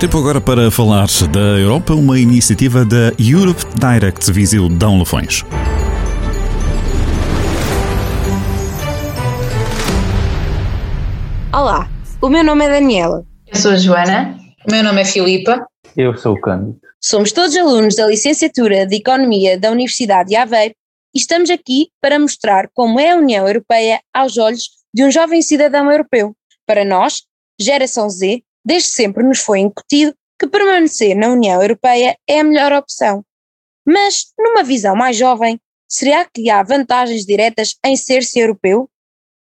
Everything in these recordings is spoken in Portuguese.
Tempo agora para falar da Europa, uma iniciativa da Europe Direct Viseu Dão Lafões. Olá, o meu nome é Daniela. Eu sou a Joana. O meu nome é Filipa. Eu sou o Cândido. Somos todos alunos da licenciatura de Economia da Universidade de Aveiro e estamos aqui para mostrar como é a União Europeia aos olhos de um jovem cidadão europeu. Para nós, geração Z, desde sempre nos foi incutido que permanecer na União Europeia é a melhor opção. Mas, numa visão mais jovem, será que há vantagens diretas em ser-se europeu?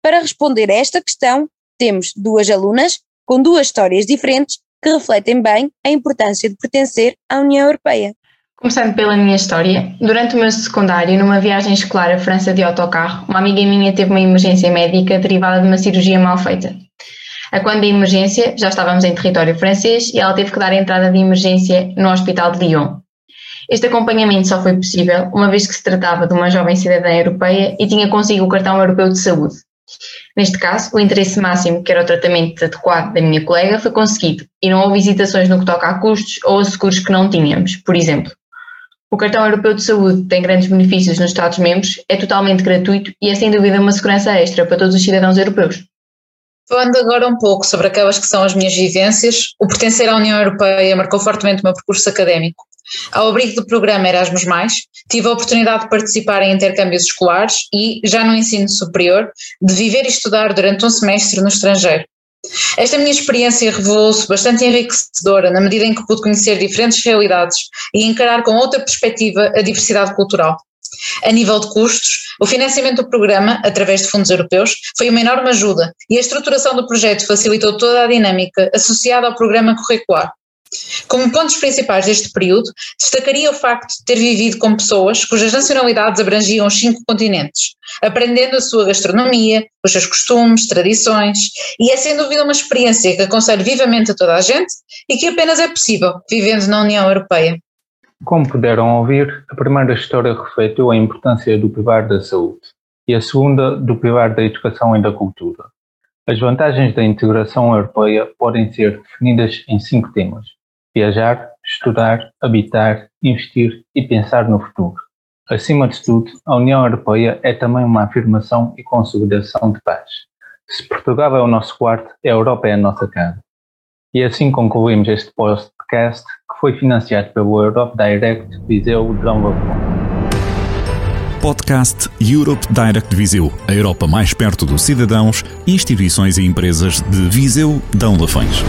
Para responder a esta questão, temos duas alunas com duas histórias diferentes que refletem bem a importância de pertencer à União Europeia. Começando pela minha história, durante o meu secundário, numa viagem escolar à França de autocarro, uma amiga minha teve uma emergência médica derivada de uma cirurgia mal feita. A quando da emergência, já estávamos em território francês e ela teve que dar entrada de emergência no Hospital de Lyon. Este acompanhamento só foi possível uma vez que se tratava de uma jovem cidadã europeia e tinha consigo o cartão europeu de saúde. Neste caso, o interesse máximo, que era o tratamento adequado da minha colega, foi conseguido e não houve hesitações no que toca a custos ou a seguros que não tínhamos. Por exemplo, o cartão europeu de saúde tem grandes benefícios nos Estados-membros, é totalmente gratuito e é sem dúvida uma segurança extra para todos os cidadãos europeus. Falando agora um pouco sobre aquelas que são as minhas vivências, o pertencer à União Europeia marcou fortemente o meu percurso académico. Ao abrigo do programa Erasmus, tive a oportunidade de participar em intercâmbios escolares e, já no ensino superior, de viver e estudar durante um semestre no estrangeiro. Esta minha experiência revelou-se bastante enriquecedora na medida em que pude conhecer diferentes realidades e encarar com outra perspectiva a diversidade cultural. A nível de custos, o financiamento do programa, através de fundos europeus, foi uma enorme ajuda e a estruturação do projeto facilitou toda a dinâmica associada ao programa curricular. Como pontos principais deste período, destacaria o facto de ter vivido com pessoas cujas nacionalidades abrangiam os cinco continentes, aprendendo a sua gastronomia, os seus costumes, tradições, e é sem dúvida uma experiência que aconselho vivamente a toda a gente e que apenas é possível vivendo na União Europeia. Como puderam ouvir, a primeira história refletiu a importância do pilar da saúde e a segunda do pilar da educação e da cultura. As vantagens da integração europeia podem ser definidas em cinco temas: viajar, estudar, habitar, investir e pensar no futuro. Acima de tudo, a União Europeia é também uma afirmação e consolidação de paz. Se Portugal é o nosso quarto, a Europa é a nossa casa. E assim concluímos este podcast foi financiado pelo Europe Direct Viseu Drão Podcast Europe Direct Viseu, a Europa mais perto dos cidadãos, instituições e empresas de Viseu Dão Lafões.